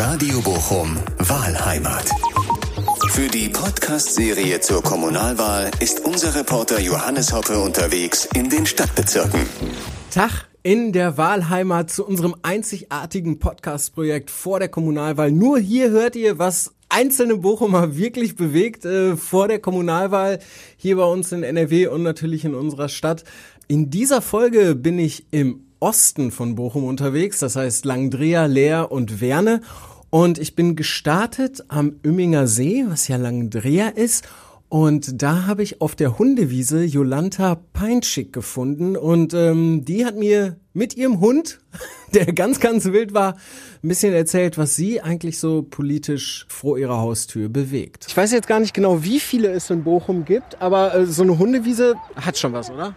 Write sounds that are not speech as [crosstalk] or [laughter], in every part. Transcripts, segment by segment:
Radio Bochum Wahlheimat. Für die Podcast-Serie zur Kommunalwahl ist unser Reporter Johannes Hoppe unterwegs in den Stadtbezirken. Tag in der Wahlheimat zu unserem einzigartigen Podcast-Projekt vor der Kommunalwahl. Nur hier hört ihr, was einzelne Bochumer wirklich bewegt äh, vor der Kommunalwahl hier bei uns in NRW und natürlich in unserer Stadt. In dieser Folge bin ich im Osten von Bochum unterwegs, das heißt Langdrea, Leer und Werne. Und ich bin gestartet am Ümminger See, was ja Langdrea ist. Und da habe ich auf der Hundewiese Jolanta Peinschick gefunden. Und ähm, die hat mir mit ihrem Hund, [laughs] der ganz, ganz wild war, ein bisschen erzählt, was sie eigentlich so politisch vor ihrer Haustür bewegt. Ich weiß jetzt gar nicht genau, wie viele es in Bochum gibt, aber äh, so eine Hundewiese hat schon was, oder?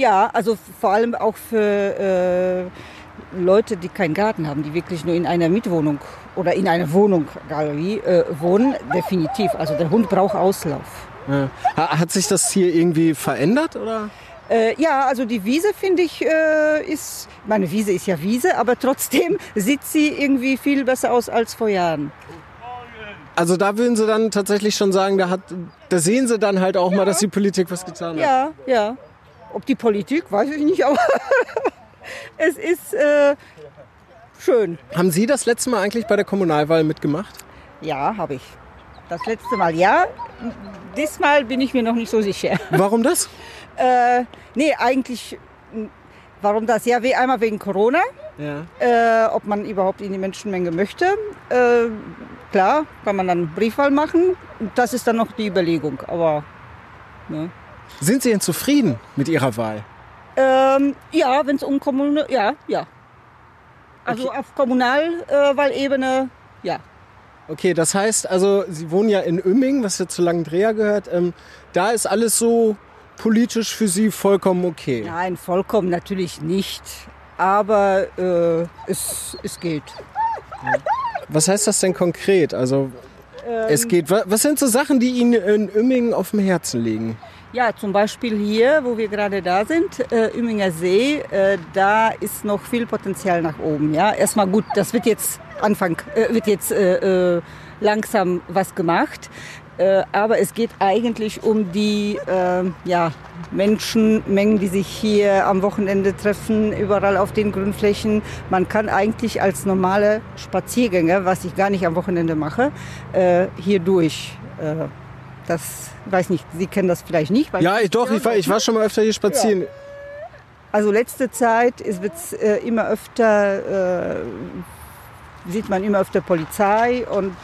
Ja, also vor allem auch für äh, Leute, die keinen Garten haben, die wirklich nur in einer Mietwohnung oder in einer Wohnung, Galerie, äh, wohnen, definitiv. Also der Hund braucht Auslauf. Ja. Hat sich das hier irgendwie verändert oder? Äh, ja, also die Wiese finde ich äh, ist, meine Wiese ist ja Wiese, aber trotzdem [laughs] sieht sie irgendwie viel besser aus als vor Jahren. Also da würden Sie dann tatsächlich schon sagen, da, hat, da sehen Sie dann halt auch ja. mal, dass die Politik was getan hat. Ja, ja. Ob die Politik, weiß ich nicht, aber [laughs] es ist äh, schön. Haben Sie das letzte Mal eigentlich bei der Kommunalwahl mitgemacht? Ja, habe ich. Das letzte Mal ja. Diesmal bin ich mir noch nicht so sicher. [laughs] Warum das? äh, nee, eigentlich, warum das? Ja, wie einmal wegen Corona. Ja. Äh, ob man überhaupt in die Menschenmenge möchte. Äh, klar, kann man dann Briefwahl machen. Das ist dann noch die Überlegung. Aber ne. Sind Sie denn zufrieden mit Ihrer Wahl? Ähm, ja, wenn es um Kommunal, ja, ja. Also okay. auf Kommunalwahlebene, äh, ja. Okay, das heißt also, Sie wohnen ja in Ümming, was ja zu Langendreher gehört. Ähm, da ist alles so politisch für Sie vollkommen okay? Nein, vollkommen natürlich nicht. Aber äh, es, es geht. Was heißt das denn konkret? Also ähm, es geht. Was sind so Sachen, die Ihnen in Ümmingen auf dem Herzen liegen? Ja, zum Beispiel hier, wo wir gerade da sind, äh, Ümminger See, äh, da ist noch viel Potenzial nach oben. Ja, erstmal gut, das wird jetzt Anfang, äh, wird jetzt äh, äh, langsam was gemacht. Äh, aber es geht eigentlich um die äh, ja, Menschenmengen, die sich hier am Wochenende treffen, überall auf den Grünflächen. Man kann eigentlich als normale Spaziergänger, was ich gar nicht am Wochenende mache, äh, hier durch. Äh, das weiß nicht, Sie kennen das vielleicht nicht. ja, ich, doch, ich war, ich war schon mal öfter hier spazieren. Ja. Also letzte Zeit ist es äh, immer öfter, äh, sieht man immer öfter Polizei und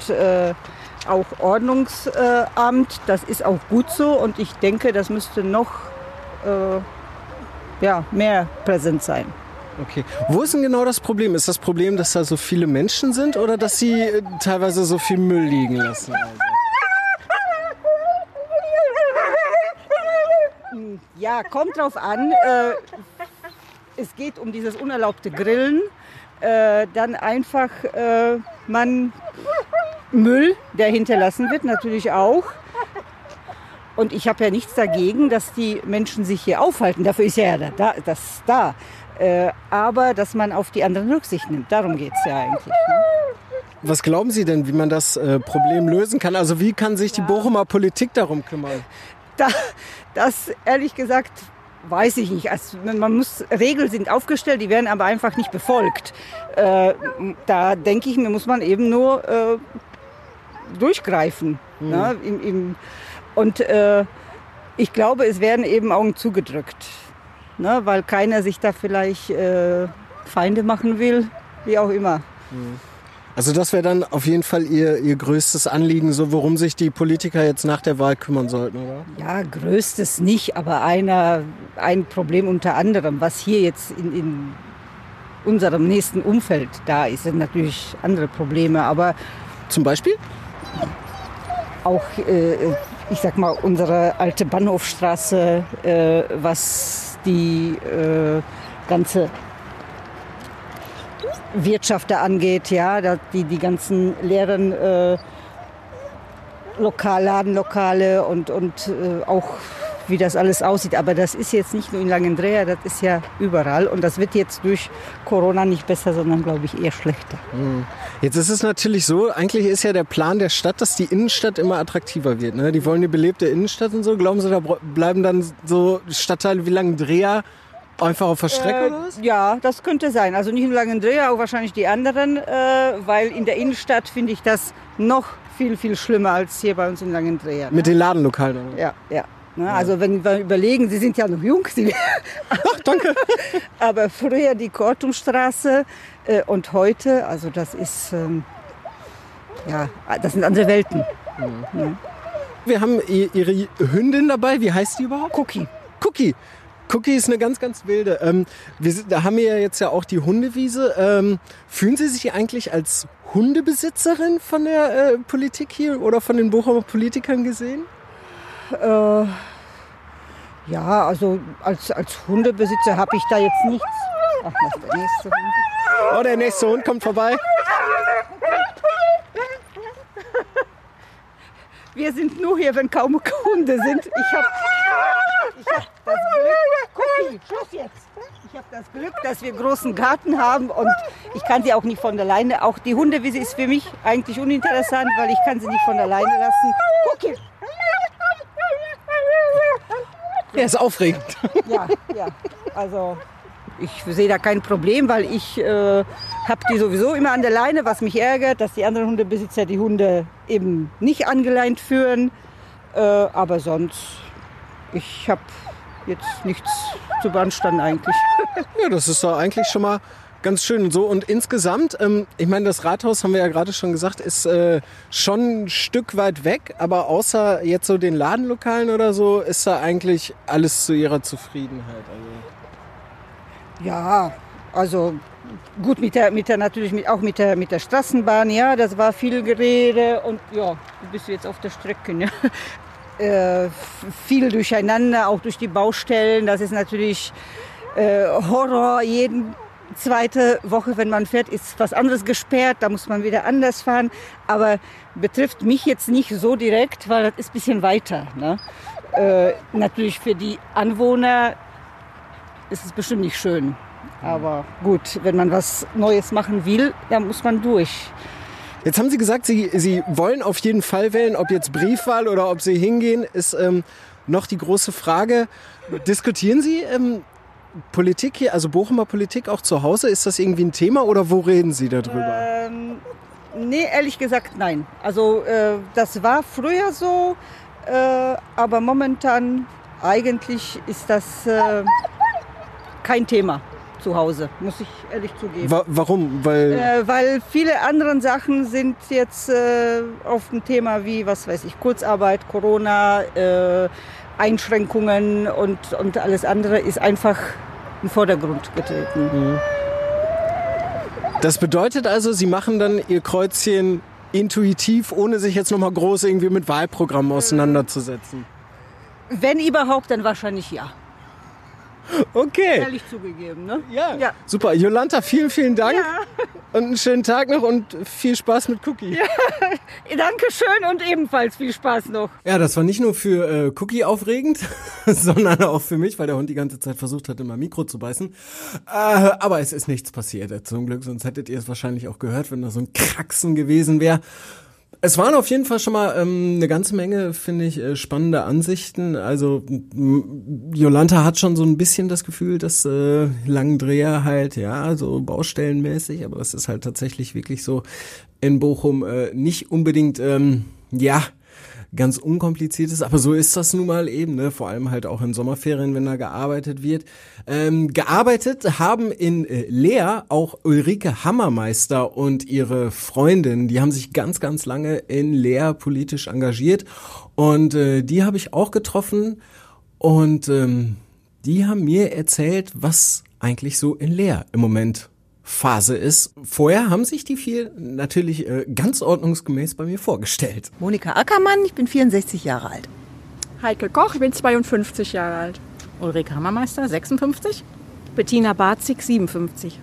auch Ordnungsamt. Das ist auch gut so und ich denke, das müsste noch äh, ja, mehr präsent sein. Okay. Wo ist denn genau das Problem? Ist das Problem, dass da so viele Menschen sind oder dass sie äh, teilweise so viel Müll liegen lassen? Also? Ja, kommt drauf an. Äh, es geht um dieses unerlaubte Grillen. Äh, dann einfach äh, man Müll, der hinterlassen wird, natürlich auch. Und ich habe ja nichts dagegen, dass die Menschen sich hier aufhalten. Dafür ist ja da, das da. Äh, aber dass man auf die anderen Rücksicht nimmt. Darum geht es ja eigentlich. Ne? Was glauben Sie denn, wie man das äh, Problem lösen kann? Also wie kann sich die Bochumer Politik darum kümmern? Da, das ehrlich gesagt weiß ich nicht. Also, man muss, Regeln sind aufgestellt, die werden aber einfach nicht befolgt. Äh, da denke ich mir, muss man eben nur äh, durchgreifen. Mhm. Ne? Im, im, und äh, ich glaube, es werden eben Augen zugedrückt, ne? weil keiner sich da vielleicht äh, Feinde machen will, wie auch immer. Mhm. Also das wäre dann auf jeden Fall ihr, ihr größtes Anliegen, so worum sich die Politiker jetzt nach der Wahl kümmern sollten, oder? Ja, größtes nicht, aber einer, ein Problem unter anderem, was hier jetzt in, in unserem nächsten Umfeld da ist, sind natürlich andere Probleme, aber... Zum Beispiel? Auch, äh, ich sag mal, unsere alte Bahnhofstraße, äh, was die äh, ganze Wirtschaft da angeht, ja, die, die ganzen leeren äh, Lokal, Ladenlokale und, und äh, auch wie das alles aussieht. Aber das ist jetzt nicht nur in Langendreher, das ist ja überall. Und das wird jetzt durch Corona nicht besser, sondern, glaube ich, eher schlechter. Jetzt ist es natürlich so, eigentlich ist ja der Plan der Stadt, dass die Innenstadt immer attraktiver wird. Ne? Die wollen die belebte Innenstadt und so. Glauben Sie, da bleiben dann so Stadtteile wie Langendreher einfach auf der Strecke oder was? Äh, ja, das könnte sein. Also nicht nur Langendreher, auch wahrscheinlich die anderen, äh, weil in der Innenstadt finde ich das noch viel, viel schlimmer als hier bei uns in Langendreher. Mit den Ladenlokalen. oder? Ja, ja. Ne, Also wenn wir überlegen, Sie sind ja noch jung, Sie, [laughs] Ach, danke. [laughs] aber früher die Kortumstraße äh, und heute, also das ist, ähm, ja, das sind andere Welten. Wir haben Ihre Hündin dabei. Wie heißt die überhaupt? Cookie. Cookie. Cookie ist eine ganz, ganz wilde. Ähm, wir sind, da haben wir ja jetzt ja auch die Hundewiese. Ähm, fühlen Sie sich eigentlich als Hundebesitzerin von der äh, Politik hier oder von den Bochumer Politikern gesehen? Äh, ja, also als, als Hundebesitzer habe ich da jetzt nichts. Ach, der nächste Hund. Oh, der nächste Hund kommt vorbei. Wir sind nur hier, wenn kaum Hunde sind. Ich habe das Glück, Cookie, Schluss jetzt. Ich habe das Glück, dass wir großen Garten haben und ich kann sie auch nicht von alleine. Auch die Hundewiese ist für mich eigentlich uninteressant, weil ich kann sie nicht von alleine lassen. Cookie. Er ist aufregend. Ja, ja. Also ich sehe da kein Problem, weil ich äh, habe die sowieso immer an der Leine, was mich ärgert, dass die anderen Hundebesitzer die Hunde eben nicht angeleint führen. Äh, aber sonst, ich habe jetzt nichts zu beanstanden eigentlich. [laughs] Ja, das ist doch eigentlich schon mal ganz schön und so. Und insgesamt, ähm, ich meine, das Rathaus, haben wir ja gerade schon gesagt, ist äh, schon ein Stück weit weg. Aber außer jetzt so den Ladenlokalen oder so, ist da eigentlich alles zu ihrer Zufriedenheit. Also. Ja, also gut mit der, mit der natürlich mit, auch mit der, mit der Straßenbahn, ja, das war viel Gerede und ja, du bist jetzt auf der Strecke. Ne? Äh, viel durcheinander, auch durch die Baustellen. Das ist natürlich äh, Horror. Jeden zweite Woche, wenn man fährt, ist was anderes gesperrt. Da muss man wieder anders fahren. Aber betrifft mich jetzt nicht so direkt, weil das ist ein bisschen weiter. Ne? Äh, natürlich für die Anwohner ist es bestimmt nicht schön. Aber gut, wenn man was Neues machen will, dann muss man durch. Jetzt haben Sie gesagt, Sie, Sie wollen auf jeden Fall wählen, ob jetzt Briefwahl oder ob Sie hingehen, ist ähm, noch die große Frage. Diskutieren Sie ähm, Politik hier, also Bochumer Politik auch zu Hause? Ist das irgendwie ein Thema oder wo reden Sie darüber? Ähm, nee, ehrlich gesagt nein. Also äh, das war früher so, äh, aber momentan eigentlich ist das äh, kein Thema zu Hause, muss ich ehrlich zugeben. Wa warum? Weil Äh, weil viele andere Sachen sind jetzt äh, auf dem Thema wie, was weiß ich, Kurzarbeit, Corona, äh, Einschränkungen und, und alles andere ist einfach in den Vordergrund getreten. das bedeutet also, Sie machen dann Ihr Kreuzchen intuitiv, ohne sich jetzt nochmal groß irgendwie mit Wahlprogrammen auseinanderzusetzen. Wenn überhaupt, dann wahrscheinlich ja. Okay. Ehrlich zugegeben, ne? Ja. Ja. Super. Jolanta, vielen, vielen Dank. Ja. Und einen schönen Tag noch und viel Spaß mit Cookie. [laughs] Dankeschön und ebenfalls viel Spaß noch. Ja, das war nicht nur für äh, Cookie aufregend, [laughs] sondern auch für mich, weil der Hund die ganze Zeit versucht hat, immer Mikro zu beißen. Äh, aber es ist nichts passiert, zum Glück, sonst hättet ihr es wahrscheinlich auch gehört, wenn da so ein Kraxen gewesen wäre. Es waren auf jeden Fall schon mal ähm, eine ganze Menge, finde ich, äh, spannende Ansichten. Also Jolanta hat schon so ein bisschen das Gefühl, dass äh, Langendreher halt, ja, so baustellenmäßig, aber das ist halt tatsächlich wirklich so in Bochum äh, nicht unbedingt, ähm, ja, ganz unkompliziert ist, aber so ist das nun mal eben, ne? vor allem halt auch in Sommerferien, wenn da gearbeitet wird. Ähm, gearbeitet haben in äh, Leer auch Ulrike Hammermeister und ihre Freundin, die haben sich ganz, ganz lange in Leer politisch engagiert und äh, die habe ich auch getroffen und ähm, die haben mir erzählt, was eigentlich so in Leer im Moment Phase ist. Vorher haben sich die vier natürlich äh, ganz ordnungsgemäß bei mir vorgestellt. Monika Ackermann, ich bin 64 Jahre alt. Heike Koch, ich bin 52 Jahre alt. Ulrike Hammermeister, 56. Bettina Barzig, 57.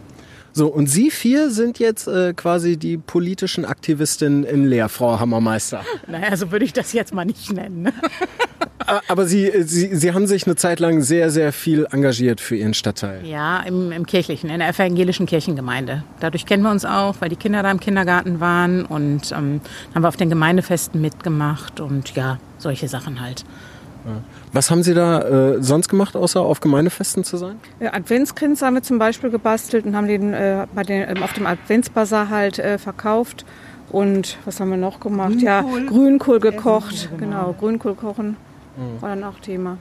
So, und Sie vier sind jetzt äh, quasi die politischen Aktivistinnen in Leer, Frau Hammermeister. [laughs] Naja, so würde ich das jetzt mal nicht nennen. [laughs] Aber Sie, Sie, Sie haben sich eine Zeit lang sehr, sehr viel engagiert für Ihren Stadtteil. Ja, im, im kirchlichen, in der evangelischen Kirchengemeinde. Dadurch kennen wir uns auch, weil die Kinder da im Kindergarten waren und ähm, haben wir auf den Gemeindefesten mitgemacht und ja, solche Sachen halt. Was haben Sie da äh, sonst gemacht, außer auf Gemeindefesten zu sein? Äh, Adventskranz haben wir zum Beispiel gebastelt und haben den, äh, bei den ähm, auf dem Adventsbazar halt äh, verkauft. Und was haben wir noch gemacht? Ja, Grünkohl gekocht. Genau, Grünkohl kochen war dann auch Thema.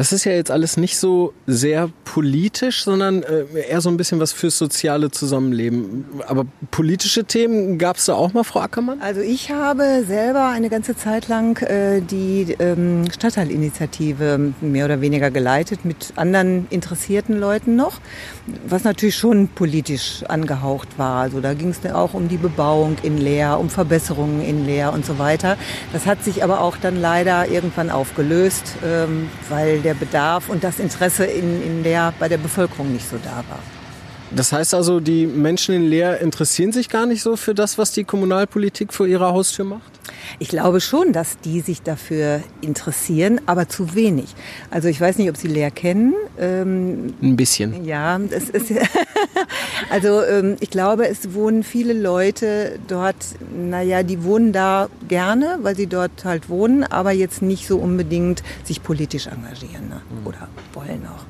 Das ist ja jetzt alles nicht so sehr politisch, sondern äh, eher so ein bisschen was fürs soziale Zusammenleben. Aber politische Themen gab es da auch mal, Frau Ackermann? Also ich habe selber eine ganze Zeit lang äh, die ähm, Stadtteilinitiative mehr oder weniger geleitet mit anderen interessierten Leuten noch, was natürlich schon politisch angehaucht war. Also da ging es auch um die Bebauung in Leer, um Verbesserungen in Leer und so weiter. Das hat sich aber auch dann leider irgendwann aufgelöst, ähm, weil der Bedarf und das Interesse in, in Leer bei der Bevölkerung nicht so da war. Das heißt also, die Menschen in Leer interessieren sich gar nicht so für das, was die Kommunalpolitik vor ihrer Haustür macht? Ich glaube schon, dass die sich dafür interessieren, aber zu wenig. Also ich weiß nicht, ob Sie Leer kennen. Ähm, Ein bisschen. ja, es ist [laughs] also ähm, ich glaube, es wohnen viele Leute dort. Naja, die wohnen da gerne, weil sie dort halt wohnen, aber jetzt nicht so unbedingt sich politisch engagieren ne? oder wollen auch.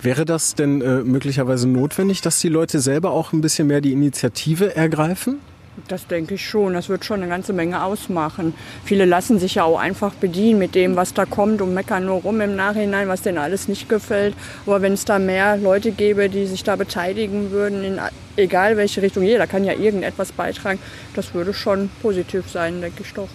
Wäre das denn äh, möglicherweise notwendig, dass die Leute selber auch ein bisschen mehr die Initiative ergreifen? Das denke ich schon. Das wird schon eine ganze Menge ausmachen. Viele lassen sich ja auch einfach bedienen mit dem, was da kommt und meckern nur rum im Nachhinein, was denen alles nicht gefällt. Aber wenn es da mehr Leute gäbe, die sich da beteiligen würden, in egal welche Richtung, jeder kann ja irgendetwas beitragen, das würde schon positiv sein, denke ich doch.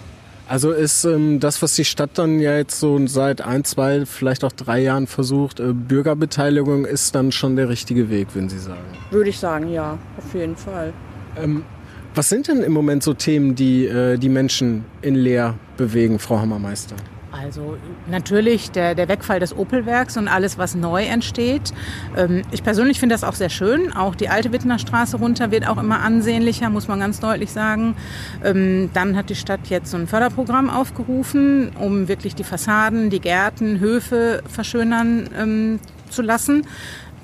Also ist ähm, das, was die Stadt dann ja jetzt so seit ein, zwei, vielleicht auch drei Jahren versucht, äh, Bürgerbeteiligung ist dann schon der richtige Weg, würden Sie sagen? Würde ich sagen, ja, auf jeden Fall. Ähm, was sind denn im Moment so Themen, die äh, die Menschen in Leer bewegen, Frau Hammermeister? Also natürlich der, der Wegfall des Opelwerks und alles, was neu entsteht. Ähm, ich persönlich finde das auch sehr schön. Auch die alte Wittener Straße runter wird auch immer ansehnlicher, muss man ganz deutlich sagen. Ähm, dann hat die Stadt jetzt so ein Förderprogramm aufgerufen, um wirklich die Fassaden, die Gärten, Höfe verschönern ähm, zu lassen.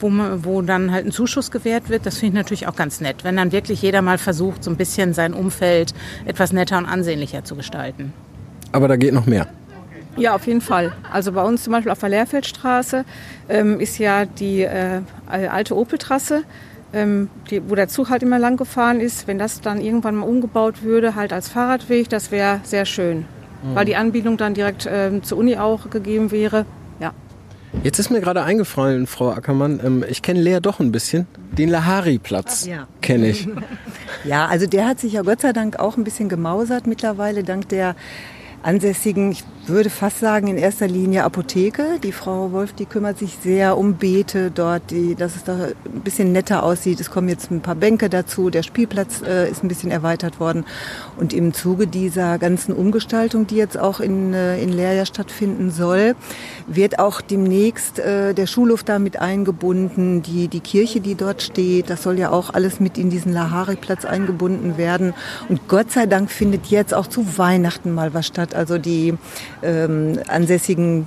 Wo, man, wo dann halt ein Zuschuss gewährt wird, das finde ich natürlich auch ganz nett, wenn dann wirklich jeder mal versucht, so ein bisschen sein Umfeld etwas netter und ansehnlicher zu gestalten. Aber da geht noch mehr. Ja, auf jeden Fall. Also bei uns zum Beispiel auf der Lehrfeldstraße ähm, ist ja die äh, alte Opeltrasse, ähm, die, wo der Zug halt immer lang gefahren ist. Wenn das dann irgendwann mal umgebaut würde, halt als Fahrradweg, das wäre sehr schön. Weil die Anbindung dann direkt ähm, zur Uni auch gegeben wäre. Jetzt ist mir gerade eingefallen, Frau Ackermann, ähm, ich kenne Lea doch ein bisschen. Den Lahari-Platz Ja. kenne ich. [laughs] Ja, also der hat sich ja Gott sei Dank auch ein bisschen gemausert mittlerweile, dank der ansässigen, ich würde fast sagen, in erster Linie Apotheke. Die Frau Wolf, die kümmert sich sehr um Beete dort, die, dass es da ein bisschen netter aussieht. Es kommen jetzt ein paar Bänke dazu. Der Spielplatz äh, ist ein bisschen erweitert worden. Und im Zuge dieser ganzen Umgestaltung, die jetzt auch in, äh, in Leer ja stattfinden soll, wird auch demnächst äh, der Schulhof da mit eingebunden. Die, die Kirche, die dort steht, das soll ja auch alles mit in diesen Lahari-Platz eingebunden werden. Und Gott sei Dank findet jetzt auch zu Weihnachten mal was statt. Also die ähm, ansässigen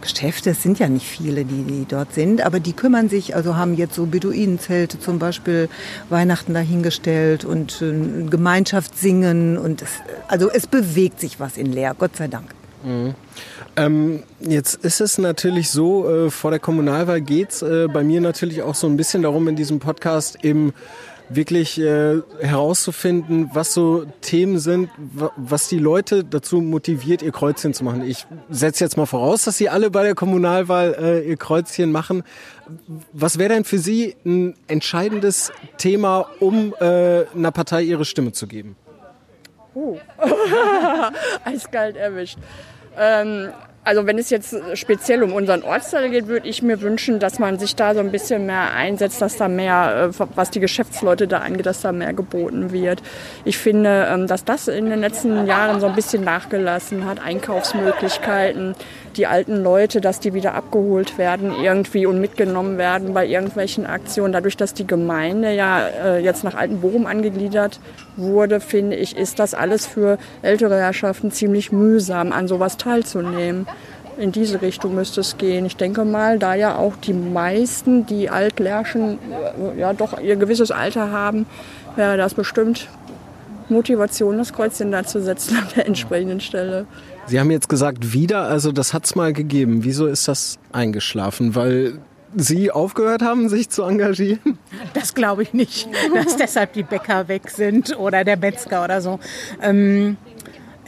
Geschäfte, es sind ja nicht viele, die, die dort sind, aber die kümmern sich, also haben jetzt so Beduinenzelte zum Beispiel Weihnachten dahingestellt und äh, Gemeinschaft singen und es, also es bewegt sich was in Leer, Gott sei Dank. Ähm, jetzt ist es natürlich so, äh, vor der Kommunalwahl geht's äh, bei mir natürlich auch so ein bisschen darum, in diesem Podcast eben wirklich äh, herauszufinden, was so Themen sind, wa- was die Leute dazu motiviert, ihr Kreuzchen zu machen. Ich setze jetzt mal voraus, dass Sie alle bei der Kommunalwahl äh, ihr Kreuzchen machen. Was wäre denn für Sie ein entscheidendes Thema, um äh, einer Partei ihre Stimme zu geben? [laughs] Eiskalt erwischt. Ähm, also wenn es jetzt speziell um unseren Ortsteil geht, würde ich mir wünschen, dass man sich da so ein bisschen mehr einsetzt, dass da mehr, äh, was die Geschäftsleute da angeht, dass da mehr geboten wird. Ich finde, ähm, dass das in den letzten Jahren so ein bisschen nachgelassen hat. Einkaufsmöglichkeiten, die alten Leute, dass die wieder abgeholt werden irgendwie und mitgenommen werden bei irgendwelchen Aktionen. Dadurch, dass die Gemeinde ja äh, jetzt nach Altenbochum angegliedert wurde, finde ich, ist das alles für ältere Herrschaften ziemlich mühsam, an sowas teilzunehmen. In diese Richtung müsste es gehen. Ich denke mal, da ja auch die meisten, die Altlärschen, äh, ja doch ihr gewisses Alter haben, wäre das bestimmt Motivation, das Kreuzchen da zu setzen an der entsprechenden Stelle. Sie haben jetzt gesagt, wieder, also das hat es mal gegeben. Wieso ist das eingeschlafen? Weil Sie aufgehört haben, sich zu engagieren? Das glaube ich nicht, dass deshalb die Bäcker weg sind oder der Metzger oder so. Ähm,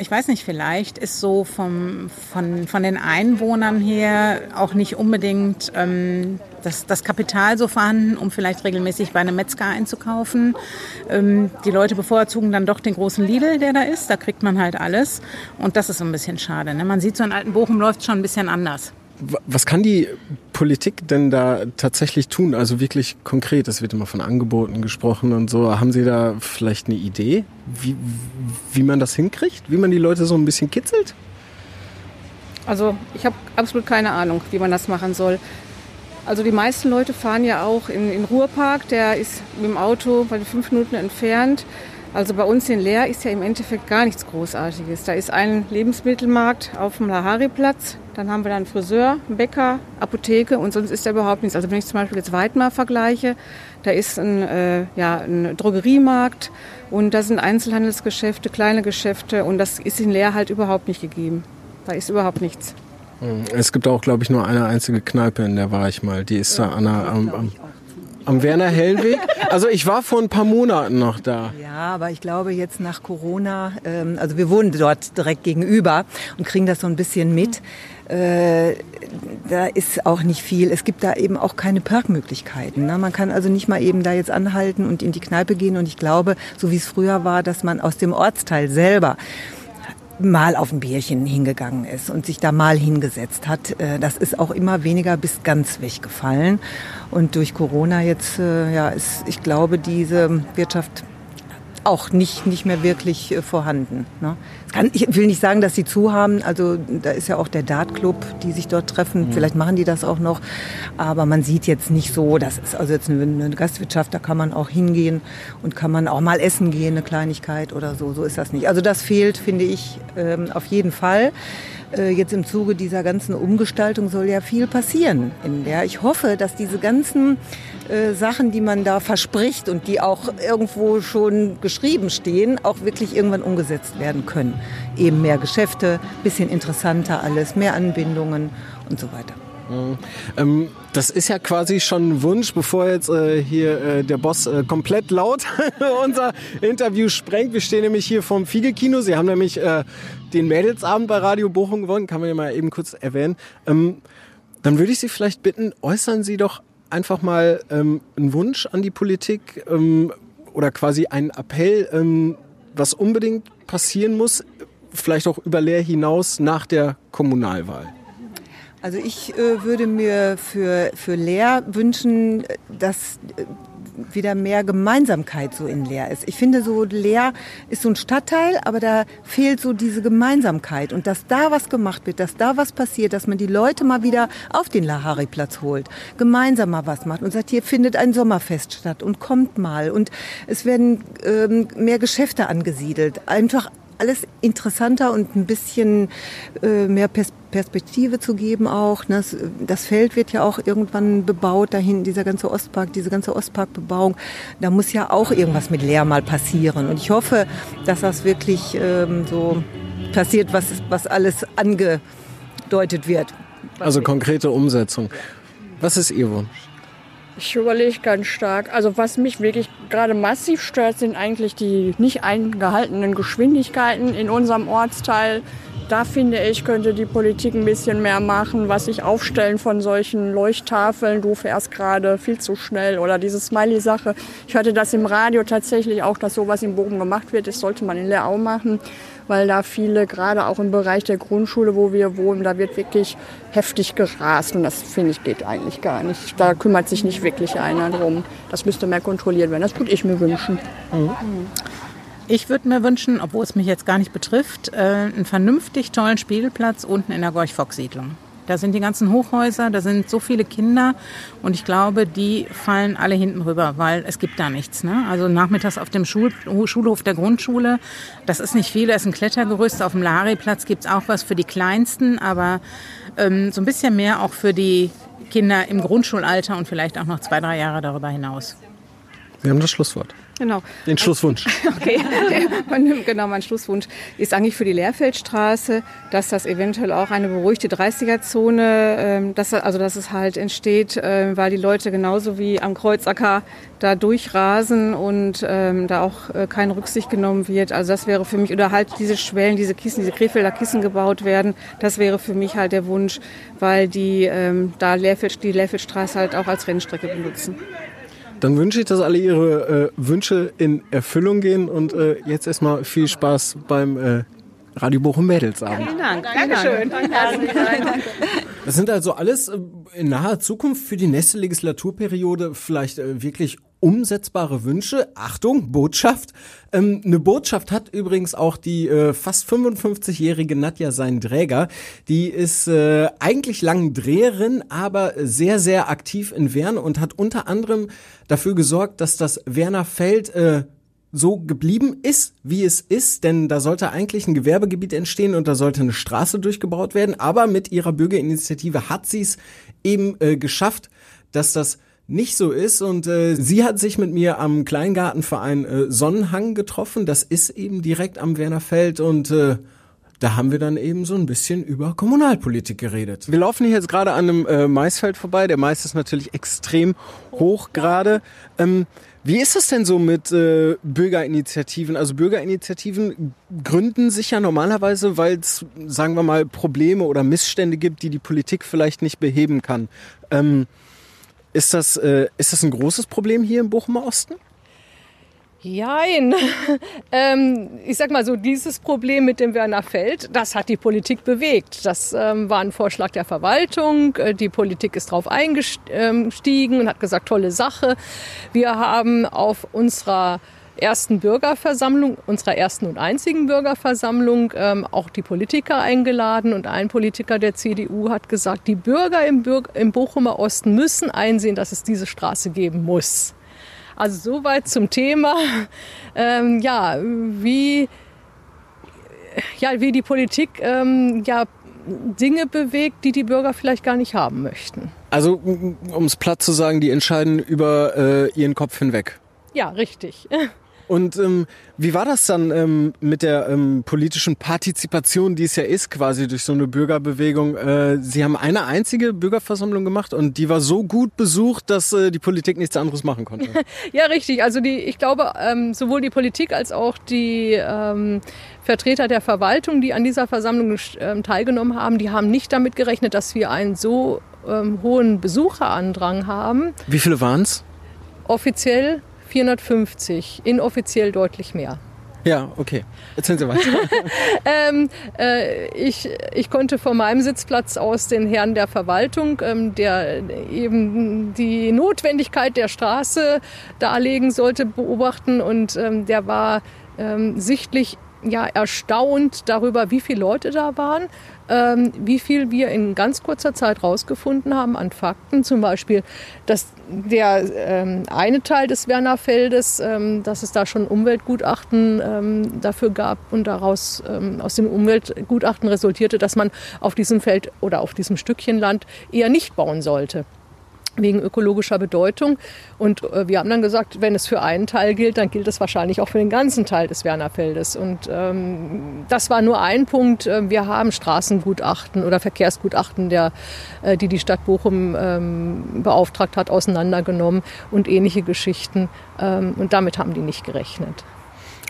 ich weiß nicht, vielleicht ist so vom, von, von den Einwohnern her auch nicht unbedingt ähm, das, das Kapital so vorhanden, um vielleicht regelmäßig bei einem Metzger einzukaufen. Ähm, die Leute bevorzugen dann doch den großen Lidl, der da ist. Da kriegt man halt alles. Und das ist so ein bisschen schade. Ne? Man sieht, so in alten Bochum läuft schon ein bisschen anders. Was kann die Politik denn da tatsächlich tun? Also wirklich konkret, es wird immer von Angeboten gesprochen und so. Haben Sie da vielleicht eine Idee, wie, wie man das hinkriegt? Wie man die Leute so ein bisschen kitzelt? Also ich habe absolut keine Ahnung, wie man das machen soll. Also die meisten Leute fahren ja auch in den Ruhrpark, der ist mit dem Auto bei fünf Minuten entfernt. Also bei uns in Leer ist ja im Endeffekt gar nichts Großartiges. Da ist ein Lebensmittelmarkt auf dem Lahari-Platz, dann haben wir dann einen Friseur, einen Bäcker, Apotheke und sonst ist da überhaupt nichts. Also wenn ich zum Beispiel jetzt Weidmar vergleiche, da ist ein, äh, ja, ein Drogeriemarkt und da sind Einzelhandelsgeschäfte, kleine Geschäfte und das ist in Leer halt überhaupt nicht gegeben. Da ist überhaupt nichts. Hm, es gibt auch, glaube ich, nur eine einzige Kneipe, in der war ich mal. Die ist da an der, am, am am Werner Hellweg. Also ich war vor ein paar Monaten noch da. Ja, aber ich glaube jetzt nach Corona, ähm, also wir wohnen dort direkt gegenüber und kriegen das so ein bisschen mit. Äh, da ist auch nicht viel. Es gibt da eben auch keine Parkmöglichkeiten. Ne? Man kann also nicht mal eben da jetzt anhalten und in die Kneipe gehen. Und ich glaube, so wie es früher war, dass man aus dem Ortsteil selber mal auf ein Bierchen hingegangen ist und sich da mal hingesetzt hat. Äh, das ist auch immer weniger bis ganz weggefallen. Und durch Corona jetzt, äh, ja, ist, ich glaube, diese Wirtschaft auch nicht, nicht mehr wirklich äh, vorhanden. Ne? Kann, ich will nicht sagen, dass sie zu haben. Also da ist ja auch der Dart-Club, die sich dort treffen. Mhm. Vielleicht machen die das auch noch. Aber man sieht jetzt nicht so, das ist also jetzt eine, eine, Gastwirtschaft, da kann man auch hingehen und kann man auch mal essen gehen, eine Kleinigkeit oder so. So ist das nicht. Also das fehlt, finde ich, ähm, auf jeden Fall. Äh, jetzt im Zuge dieser ganzen Umgestaltung soll ja viel passieren in der. Ich hoffe, dass diese ganzen äh, Sachen, die man da verspricht und die auch irgendwo schon geschrieben stehen, auch wirklich irgendwann umgesetzt werden können. Eben mehr Geschäfte, bisschen interessanter alles, mehr Anbindungen und so weiter. Ähm, das ist ja quasi schon ein Wunsch, bevor jetzt äh, hier äh, der Boss äh, komplett laut [laughs] unser Interview sprengt. Wir stehen nämlich hier vom Fiege-Kino. Sie haben nämlich äh, den Mädelsabend bei Radio Bochum gewonnen, kann man ja mal eben kurz erwähnen. Ähm, dann würde ich Sie vielleicht bitten, äußern Sie doch einfach mal ähm, einen Wunsch an die Politik ähm, oder quasi einen Appell, ähm, was unbedingt passieren muss, vielleicht auch über Leer hinaus nach der Kommunalwahl. Also ich äh, würde mir für, für Leer wünschen, dass äh, wieder mehr Gemeinsamkeit so in Leer ist. Ich finde so Leer ist so ein Stadtteil, aber da fehlt so diese Gemeinsamkeit. Und dass da was gemacht wird, dass da was passiert, dass man die Leute mal wieder auf den Lahari-Platz holt, gemeinsam mal was macht und sagt, hier findet ein Sommerfest statt und kommt mal. Und es werden ähm, mehr Geschäfte angesiedelt, einfach alles interessanter und ein bisschen äh, mehr Pers Perspektive zu geben auch. Das, das, Feld wird ja auch irgendwann bebaut, dahin dieser ganze Ostpark, diese ganze Ostparkbebauung. Da muss ja auch irgendwas mit Leer mal passieren. Und ich hoffe, dass das wirklich ähm, so passiert, was, was alles angedeutet wird. Also konkrete Umsetzung. Was ist Ihr Wunsch? Ich überlege ganz stark. Also was mich wirklich gerade massiv stört, sind eigentlich die nicht eingehaltenen Geschwindigkeiten in unserem Ortsteil. Da finde ich, könnte die Politik ein bisschen mehr machen, was sich aufstellen von solchen Leuchttafeln. Du fährst gerade viel zu schnell oder diese Smiley-Sache. Ich hörte das im Radio tatsächlich auch, dass sowas in Bochum gemacht wird. Das sollte man in Leau machen weil da viele, gerade auch im Bereich der Grundschule, wo wir wohnen, da wird wirklich heftig gerast und das finde ich geht eigentlich gar nicht. Da kümmert sich nicht wirklich einer drum. Das müsste mehr kontrolliert werden. Das würde ich mir wünschen. Mhm. Ich würde mir wünschen, obwohl es mich jetzt gar nicht betrifft, äh, einen vernünftig tollen Spielplatz unten in der Gorch-Fock-Siedlung. Da sind die ganzen Hochhäuser, da sind so viele Kinder und ich glaube, die fallen alle hinten rüber, weil es gibt da nichts. Ne? Also nachmittags auf dem Schul Schulhof der Grundschule, das ist nicht viel, da ist ein Klettergerüst, auf dem Lariplatz gibt es auch was für die Kleinsten, aber ähm, so ein bisschen mehr auch für die Kinder im Grundschulalter und vielleicht auch noch zwei, drei Jahre darüber hinaus. Wir haben das Schlusswort. Genau. Den Schlusswunsch. [laughs] Okay, genau, mein Schlusswunsch ist eigentlich für die Lehrfeldstraße, dass das eventuell auch eine beruhigte 30er-Zone, ähm, dass, also dass es halt entsteht, äh, weil die Leute genauso wie am Kreuzacker da durchrasen und ähm, da auch äh, keine Rücksicht genommen wird. Also das wäre für mich, oder halt diese Schwellen, diese Kissen, diese Krefelder Kissen gebaut werden, das wäre für mich halt der Wunsch, weil die ähm, da Lehrfeld, die Lehrfeldstraße halt auch als Rennstrecke benutzen. Dann wünsche ich, dass alle ihre äh, Wünsche in Erfüllung gehen und äh, jetzt erstmal viel Spaß beim äh, Radio Bochum Mädelsabend. Vielen Dank. Dankeschön. Danke. Das sind also alles äh, in naher Zukunft für die nächste Legislaturperiode vielleicht äh, wirklich umsetzbare Wünsche. Achtung, Botschaft. Ähm, eine Botschaft hat übrigens auch die äh, fast 55-jährige Nadja sein Träger. Die ist äh, eigentlich lang Dreherin, aber sehr, sehr aktiv in Wern und hat unter anderem dafür gesorgt, dass das Werner Feld äh, so geblieben ist, wie es ist, denn da sollte eigentlich ein Gewerbegebiet entstehen und da sollte eine Straße durchgebaut werden, aber mit ihrer Bürgerinitiative hat sie es eben äh, geschafft, dass das nicht so ist. Und äh, sie hat sich mit mir am Kleingartenverein äh, Sonnenhang getroffen. Das ist eben direkt am Wernerfeld und äh, da haben wir dann eben so ein bisschen über Kommunalpolitik geredet. Wir laufen hier jetzt gerade an einem äh, Maisfeld vorbei. Der Mais ist natürlich extrem hoch gerade. Ähm, wie ist es denn so mit äh, Bürgerinitiativen? Also Bürgerinitiativen gründen sich ja normalerweise, weil es, sagen wir mal, Probleme oder Missstände gibt, die die Politik vielleicht nicht beheben kann. Ähm, ist das, äh, ist das ein großes Problem hier im Bochumer Osten? Jein. [laughs] ähm, ich sag mal so, dieses Problem mit dem Werner Feld, das hat die Politik bewegt. Das ähm, war ein Vorschlag der Verwaltung. Äh, die Politik ist drauf eingestiegen und hat gesagt, tolle Sache. Wir haben auf unserer ersten Bürgerversammlung, unserer ersten und einzigen Bürgerversammlung, ähm, auch die Politiker eingeladen. Und ein Politiker der CDU hat gesagt, die Bürger im, Bürger, im Bochumer Osten müssen einsehen, dass es diese Straße geben muss. Also soweit zum Thema, [laughs] ähm, ja, wie, ja, wie die Politik ähm, ja, Dinge bewegt, die die Bürger vielleicht gar nicht haben möchten. Also, um es platt zu sagen, die entscheiden über äh, ihren Kopf hinweg. Ja, richtig. [laughs] Und ähm, wie war das dann ähm, mit der ähm, politischen Partizipation, die es ja ist, quasi durch so eine Bürgerbewegung? Äh, Sie haben eine einzige Bürgerversammlung gemacht und die war so gut besucht, dass äh, die Politik nichts anderes machen konnte. [laughs] ja, richtig. Also die, ich glaube, ähm, sowohl die Politik als auch die ähm, Vertreter der Verwaltung, die an dieser Versammlung ähm, teilgenommen haben, die haben nicht damit gerechnet, dass wir einen so ähm, hohen Besucherandrang haben. Wie viele waren es? Offiziell 450, inoffiziell deutlich mehr. Ja, okay. Erzählen Sie weiter. [laughs] ähm, äh, ich, ich konnte von meinem Sitzplatz aus den Herrn der Verwaltung, ähm, der eben die Notwendigkeit der Straße darlegen sollte, beobachten und ähm, der war ähm, sichtlich ja, erstaunt darüber, wie viele Leute da waren, ähm, wie viel wir in ganz kurzer Zeit rausgefunden haben an Fakten. Zum Beispiel, dass der ähm, eine Teil des Wernerfeldes, ähm, dass es da schon Umweltgutachten ähm, dafür gab und daraus ähm, aus dem Umweltgutachten resultierte, dass man auf diesem Feld oder auf diesem Stückchen Land eher nicht bauen sollte wegen ökologischer Bedeutung. Und äh, wir haben dann gesagt, wenn es für einen Teil gilt, dann gilt es wahrscheinlich auch für den ganzen Teil des Wernerfeldes. Und ähm, das war nur ein Punkt. Äh, wir haben Straßengutachten oder Verkehrsgutachten, der, äh, die die Stadt Bochum ähm, beauftragt hat, auseinandergenommen und ähnliche Geschichten. Ähm, und damit haben die nicht gerechnet.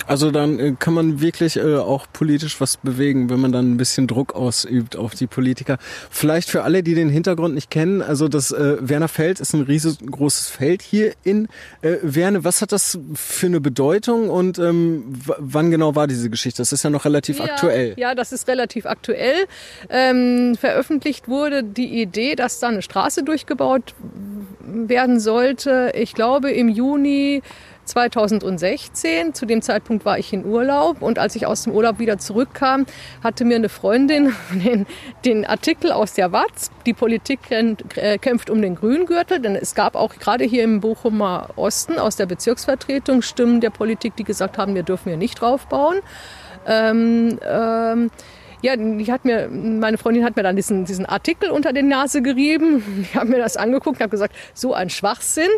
Also dann äh, kann man wirklich äh, auch politisch was bewegen, wenn man dann ein bisschen Druck ausübt auf die Politiker. Vielleicht für alle, die den Hintergrund nicht kennen, also das äh, Werner Feld ist ein riesengroßes Feld hier in äh, Werne. Was hat das für eine Bedeutung und ähm, wann genau war diese Geschichte? Das ist ja noch relativ ja, aktuell. Ja, das ist relativ aktuell. Ähm, veröffentlicht wurde die Idee, dass da eine Straße durchgebaut werden sollte. Ich glaube im Juni 2016. Zu dem Zeitpunkt war ich in Urlaub und als ich aus dem Urlaub wieder zurückkam, hatte mir eine Freundin [laughs] den, den Artikel aus der Watz, die Politik äh, kämpft um den Grüngürtel, denn es gab auch gerade hier im Bochumer Osten aus der Bezirksvertretung Stimmen der Politik, die gesagt haben, wir dürfen hier nicht draufbauen. Ähm, ähm, ja, die hat mir, meine Freundin hat mir dann diesen, diesen Artikel unter die Nase gerieben. [laughs] Ich habe mir das angeguckt und habe gesagt, so ein Schwachsinn.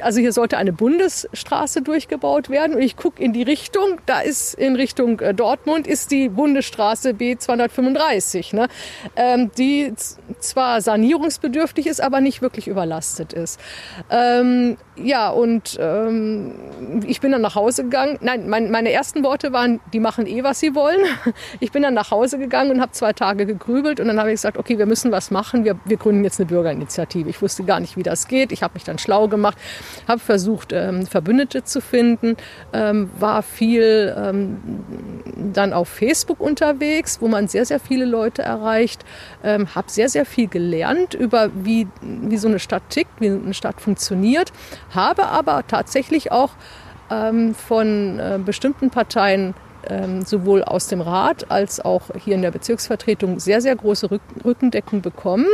Also hier sollte eine Bundesstraße durchgebaut werden. Und ich gucke in die Richtung, da ist in Richtung äh, Dortmund ist die Bundesstraße B235, ne? ähm, die zwar sanierungsbedürftig ist, aber nicht wirklich überlastet ist. Ähm, ja, und ähm, ich bin dann nach Hause gegangen. Nein, mein, meine ersten Worte waren, die machen eh, was sie wollen. [laughs] Ich bin dann nach Hause gegangen und habe zwei Tage gegrübelt und dann habe ich gesagt, okay, wir müssen was machen. Wir, wir gründen jetzt eine Bürgerinitiative. Ich wusste gar nicht, wie das geht. Ich habe mich dann schlau gemacht, habe versucht, ähm, Verbündete zu finden, ähm, war viel ähm, dann auf Facebook unterwegs, wo man sehr, sehr viele Leute erreicht, ähm, habe sehr, sehr viel gelernt über, wie, wie so eine Stadt tickt, wie eine Stadt funktioniert habe aber tatsächlich auch ähm, von äh, bestimmten Parteien ähm, sowohl aus dem Rat als auch hier in der Bezirksvertretung sehr, sehr große Rück Rückendeckung bekommen.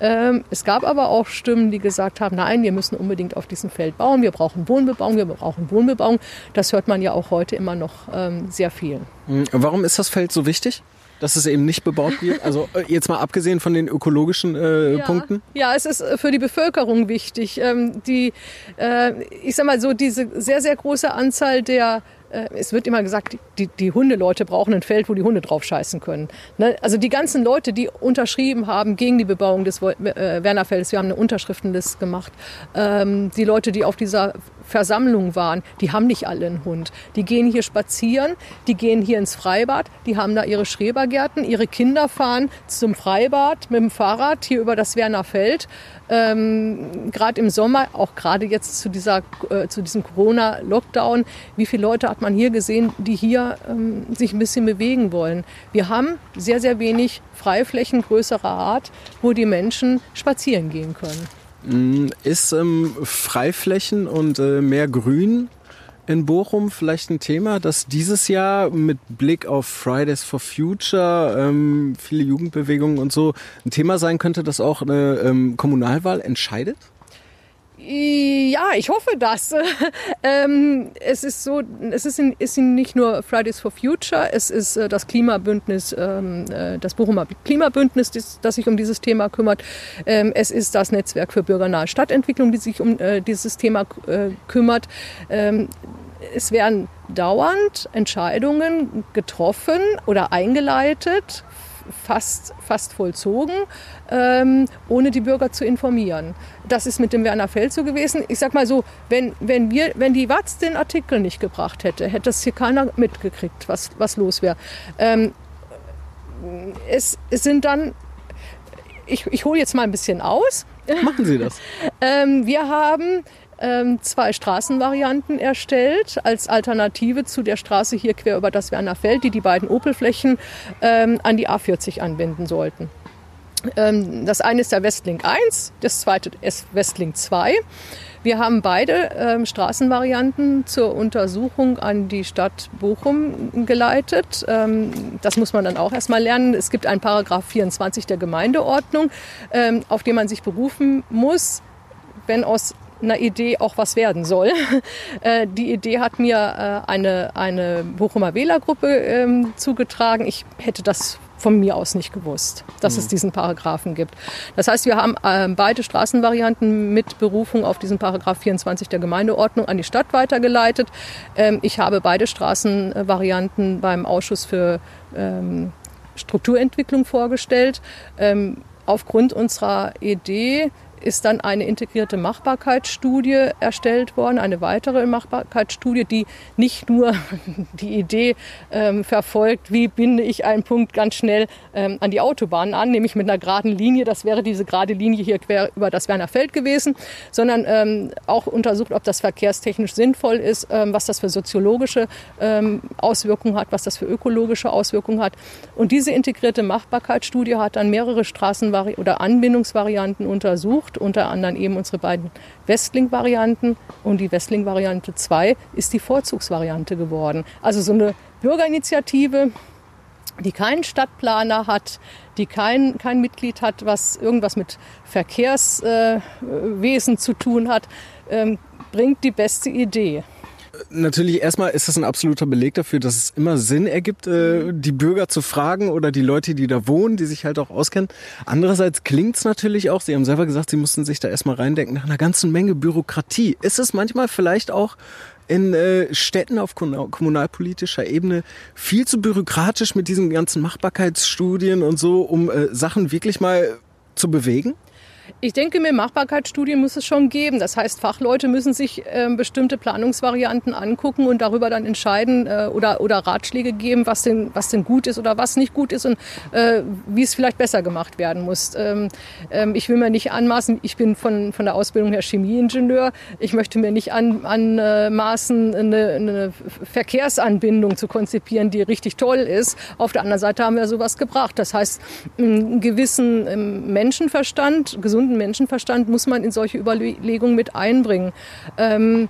Ähm, es gab aber auch Stimmen, die gesagt haben, nein, wir müssen unbedingt auf diesem Feld bauen, wir brauchen Wohnbebauung, wir brauchen Wohnbebauung. Das hört man ja auch heute immer noch ähm, sehr viel. Hm, warum ist das Feld so wichtig? dass es eben nicht bebaut wird? Also äh, jetzt mal abgesehen von den ökologischen äh, ja, Punkten? Ja, es ist äh, für die Bevölkerung wichtig. Ähm, die, äh, ich sag mal so, diese sehr, sehr große Anzahl der es wird immer gesagt, die, die Hundeleute brauchen ein Feld, wo die Hunde drauf scheißen können. Ne? Also die ganzen Leute, die unterschrieben haben gegen die Bebauung des Wernerfeldes, wir haben eine Unterschriftenliste gemacht, ähm, die Leute, die auf dieser Versammlung waren, die haben nicht alle einen Hund. Die gehen hier spazieren, die gehen hier ins Freibad, die haben da ihre Schrebergärten, ihre Kinder fahren zum Freibad mit dem Fahrrad hier über das Wernerfeld. Ähm, gerade im Sommer, auch gerade jetzt zu, dieser, äh, zu diesem Corona-Lockdown, wie viele Leute hat man hier gesehen, die hier ähm, sich ein bisschen bewegen wollen. Wir haben sehr, sehr wenig Freiflächen größerer Art, wo die Menschen spazieren gehen können. Mm, ist ähm, Freiflächen und äh, mehr Grün in Bochum vielleicht ein Thema, das dieses Jahr mit Blick auf Fridays for Future, ähm, viele Jugendbewegungen und so ein Thema sein könnte, das auch eine ähm, Kommunalwahl entscheidet? Ja, ich hoffe das. [laughs] ähm, es ist so, es ist, in, ist nicht nur Fridays for Future, es ist äh, das Klimabündnis, ähm, äh, das Bochumer Klimabündnis, das, das, sich um dieses Thema kümmert. Ähm, es ist das Netzwerk für bürgernahe Stadtentwicklung, die sich um äh, dieses Thema äh, kümmert. Ähm, es werden dauernd Entscheidungen getroffen oder eingeleitet fast, fast vollzogen, ähm, ohne die Bürger zu informieren. Das ist mit dem Werner Feld so gewesen. Ich sag mal so, wenn, wenn, wir, wenn die Watz den Artikel nicht gebracht hätte, hätte das hier keiner mitgekriegt, was, was los wäre. Ähm, es, es sind dann, ich, ich hole jetzt mal ein bisschen aus. Machen Sie das. [laughs] ähm, wir haben zwei Straßenvarianten erstellt als Alternative zu der Straße hier quer über das Wernerfeld, die die beiden Opelflächen ähm, an die A40 anbinden sollten. Ähm, das eine ist der Westlink 1, das zweite ist Westlink 2. Wir haben beide ähm, Straßenvarianten zur Untersuchung an die Stadt Bochum geleitet. Ähm, das muss man dann auch erstmal lernen. Es gibt einen Paragraph 24 der Gemeindeordnung, ähm, auf den man sich berufen muss, wenn aus einer Idee auch was werden soll. [laughs] Äh, die Idee hat mir äh, eine, eine Bochumer Wählergruppe ähm, zugetragen. Ich hätte das von mir aus nicht gewusst, dass mhm. es diesen Paragraphen gibt. Das heißt, wir haben äh, beide Straßenvarianten mit Berufung auf diesen Paragraph 24 der Gemeindeordnung an die Stadt weitergeleitet. Ähm, ich habe beide Straßenvarianten beim Ausschuss für ähm, Strukturentwicklung vorgestellt. Ähm, aufgrund unserer Idee ist dann eine integrierte Machbarkeitsstudie erstellt worden, eine weitere Machbarkeitsstudie, die nicht nur [laughs] die Idee ähm, verfolgt, wie binde ich einen Punkt ganz schnell ähm, an die Autobahn an, nämlich mit einer geraden Linie, das wäre diese gerade Linie hier quer über das Werner Feld gewesen, sondern ähm, auch untersucht, ob das verkehrstechnisch sinnvoll ist, ähm, was das für soziologische ähm, Auswirkungen hat, was das für ökologische Auswirkungen hat. Und diese integrierte Machbarkeitsstudie hat dann mehrere Straßenvari oder Anbindungsvarianten untersucht, unter anderem eben unsere beiden Westling-Varianten. Und die Westling-Variante 2 ist die Vorzugsvariante geworden. Also so eine Bürgerinitiative, die keinen Stadtplaner hat, die kein, kein Mitglied hat, was irgendwas mit Verkehrswesen zu tun hat, ähm, bringt die beste Idee. Natürlich erstmal ist das ein absoluter Beleg dafür, dass es immer Sinn ergibt, äh, die Bürger zu fragen oder die Leute, die da wohnen, die sich halt auch auskennen. Andererseits klingt es natürlich auch, Sie haben selber gesagt, Sie mussten sich da erstmal reindenken, nach einer ganzen Menge Bürokratie. Ist es manchmal vielleicht auch in äh, Städten auf kommunalpolitischer Ebene viel zu byrokratisch mit diesen ganzen Machbarkeitsstudien und so, um äh, Sachen wirklich mal zu bewegen? Ich denke mir, Machbarkeitsstudien muss es schon geben. Das heißt, Fachleute müssen sich äh, bestimmte Planungsvarianten angucken und darüber dann entscheiden äh, oder, oder Ratschläge geben, was denn, was denn gut ist oder was nicht gut ist und äh, wie es vielleicht besser gemacht werden muss. Ähm, ähm, ich will mir nicht anmaßen, ich bin von, von der Ausbildung her Chemieingenieur. Ich möchte mir nicht an, anmaßen, eine, eine Verkehrsanbindung zu konzipieren, die richtig toll ist. Auf der anderen Seite haben wir sowas gebracht. Das heißt, einen gewissen ähm, Menschenverstand, gesunden Menschenverstand muss man in solche Überlegungen mit einbringen. Ähm,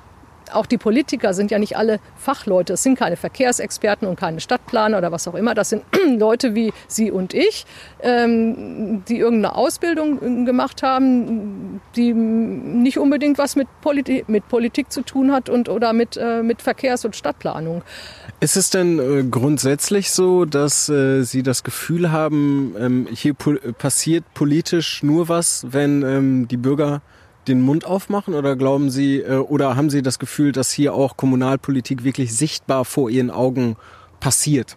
auch die Politiker sind ja nicht alle Fachleute. Es sind keine Verkehrsexperten und keine Stadtplaner oder was auch immer. Das sind [clears throat] Leute wie Sie und ich, ähm, die irgendeine Ausbildung äh, gemacht haben, die nicht unbedingt was mit, Politi mit Politik zu tun hat und oder mit, äh, mit Verkehrs- und Stadtplanung. Ist es denn äh, grundsätzlich so, dass äh, Sie das Gefühl haben, ähm, hier po passiert politisch nur was, wenn ähm, die Bürger den Mund aufmachen oder glauben Sie äh, oder haben Sie das Gefühl, dass hier auch Kommunalpolitik wirklich sichtbar vor Ihren Augen passiert?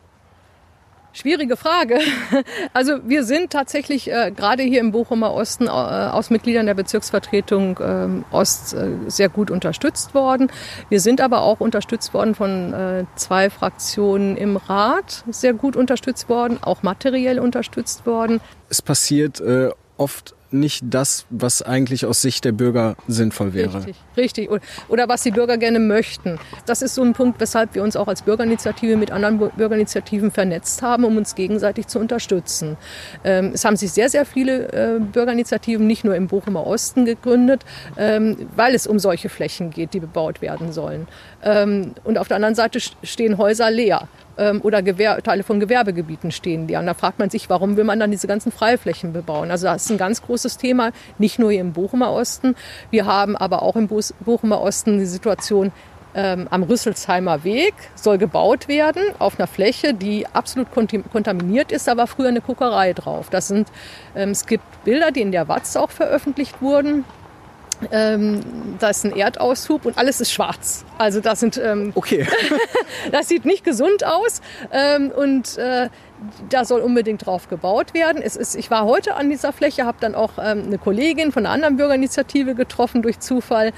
Schwierige Frage. [laughs] Also wir sind tatsächlich äh, gerade hier im Bochumer Osten äh, aus Mitgliedern der Bezirksvertretung ähm, Ost äh, sehr gut unterstützt worden. Wir sind aber auch unterstützt worden von äh, zwei Fraktionen im Rat, sehr gut unterstützt worden, auch materiell unterstützt worden. Es passiert äh, oft nicht das, was eigentlich aus Sicht der Bürger sinnvoll wäre. Richtig, richtig. Oder was die Bürger gerne möchten. Das ist so ein Punkt, weshalb wir uns auch als Bürgerinitiative mit anderen Bürgerinitiativen vernetzt haben, um uns gegenseitig zu unterstützen. Ähm, es haben sich sehr, sehr viele äh, Bürgerinitiativen nicht nur im Bochumer Osten gegründet, ähm, weil es um solche Flächen geht, die bebaut werden sollen. Ähm, und auf der anderen Seite stehen Häuser leer ähm, oder Gewer Teile von Gewerbegebieten stehen leer. Und da fragt man sich, warum will man dann diese ganzen Freiflächen bebauen? Also das ist ein ganz großes Thema, nicht nur hier im Bochumer Osten. Wir haben aber auch im Bochumer Osten die Situation, ähm, am Rüsselsheimer Weg soll gebaut werden auf einer Fläche, die absolut kontaminiert ist. War früher eine Kuckerei drauf. Das sind, ähm, es gibt Bilder, die in der Watz auch veröffentlicht wurden. Ähm, da ist ein Erdaushub und alles ist schwarz. Also das sind ähm, okay. [laughs] das sieht nicht gesund aus ähm, und äh, da soll unbedingt drauf gebaut werden. Es ist, ich war heute an dieser Fläche, habe dann auch ähm, eine Kollegin von einer anderen Bürgerinitiative getroffen durch Zufall,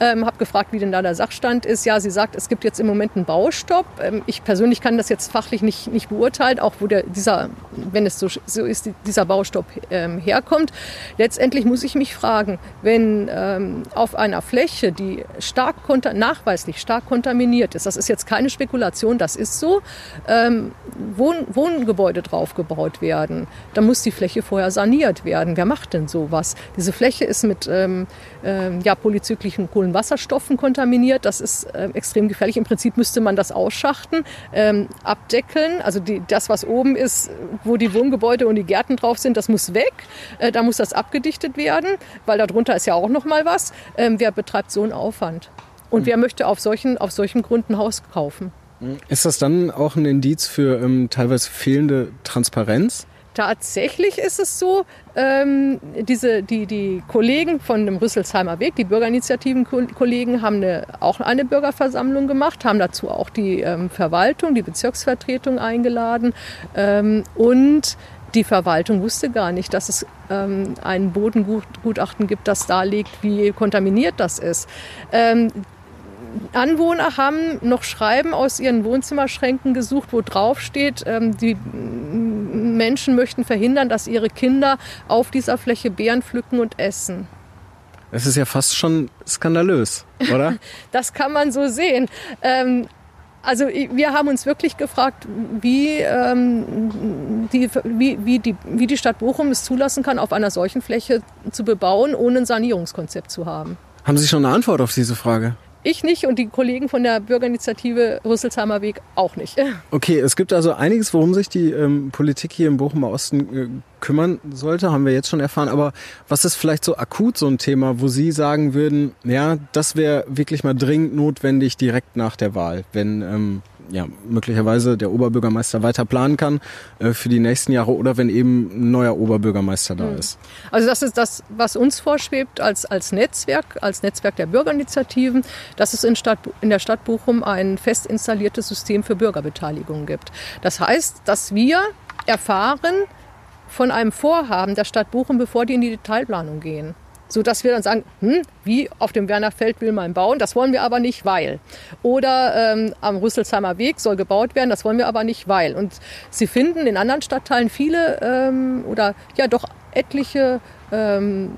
ähm, habe gefragt, wie denn da der Sachstand ist. Ja, sie sagt, es gibt jetzt im Moment einen Baustopp. Ähm, ich persönlich kann das jetzt fachlich nicht, nicht beurteilen, auch wo der, dieser, wenn es so, so ist, dieser Baustopp ähm, herkommt. Letztendlich muss ich mich fragen, wenn ähm, auf einer Fläche, die stark nachweislich stark kontaminiert ist, das ist jetzt keine Spekulation, das ist so, ähm, Wohn, Wohn Gebäude draufgebaut werden. Da muss die Fläche vorher saniert werden. Wer macht denn sowas? Diese Fläche ist mit ähm, ähm, ja, polyzyklischen Kohlenwasserstoffen kontaminiert. Das ist äh, extrem gefährlich. Im Prinzip müsste man das ausschachten, ähm, abdeckeln. Also die, das, was oben ist, wo die Wohngebäude und die Gärten drauf sind, das muss weg. Äh, da muss das abgedichtet werden, weil darunter ist ja auch noch mal was. Ähm, wer betreibt so einen Aufwand? Und wer möchte auf solchen, auf solchen Grund ein Haus kaufen? Ist das dann auch ein Indiz für ähm, teilweise fehlende Transparenz? Tatsächlich ist es so, ähm, diese, die, die Kollegen von dem Rüsselsheimer Weg, die Bürgerinitiativen-Kollegen, haben eine, auch eine Bürgerversammlung gemacht, haben dazu auch die ähm, Verwaltung, die Bezirksvertretung eingeladen ähm, und die Verwaltung wusste gar nicht, dass es ähm, ein Bodengutachten gibt, das darlegt, wie kontaminiert das ist. Ähm, Anwohner haben noch Schreiben aus ihren Wohnzimmerschränken gesucht, wo drauf steht, ähm, die Menschen möchten verhindern, dass ihre Kinder auf dieser Fläche Beeren pflücken und essen. Es ist ja fast schon skandalös, oder? [laughs] das kann man so sehen. Ähm, also wir haben uns wirklich gefragt, wie, ähm, die, wie, wie, die, wie die Stadt Bochum es zulassen kann, auf einer solchen Fläche zu bebauen, ohne ein Sanierungskonzept zu haben. Haben Sie schon eine Antwort auf diese Frage? Ich nicht und die Kollegen von der Bürgerinitiative Rüsselsheimer Weg auch nicht. [laughs] Okay, es gibt also einiges, worum sich die ähm, Politik hier im Bochumer Osten äh, kümmern sollte, haben wir jetzt schon erfahren. Aber was ist vielleicht so akut so ein Thema, wo Sie sagen würden, ja, das wäre wirklich mal dringend notwendig direkt nach der Wahl, wenn ähm, ja, möglicherweise der Oberbürgermeister weiter planen kann äh, für die nächsten Jahre oder wenn eben ein neuer Oberbürgermeister da mhm. ist. Also das ist das, was uns vorschwebt als, als Netzwerk, als Netzwerk der Bürgerinitiativen, dass es in, Stadt, in der Stadt Bochum ein fest installiertes System für Bürgerbeteiligung gibt. Das heißt, dass wir erfahren von einem Vorhaben der Stadt Bochum, bevor die in die Detailplanung gehen so dass wir dann sagen, hm, wie auf dem Wernerfeld will man bauen, das wollen wir aber nicht, weil. Oder ähm, am Rüsselsheimer Weg soll gebaut werden, das wollen wir aber nicht, weil. Und Sie finden in anderen Stadtteilen viele ähm, oder ja doch etliche ähm,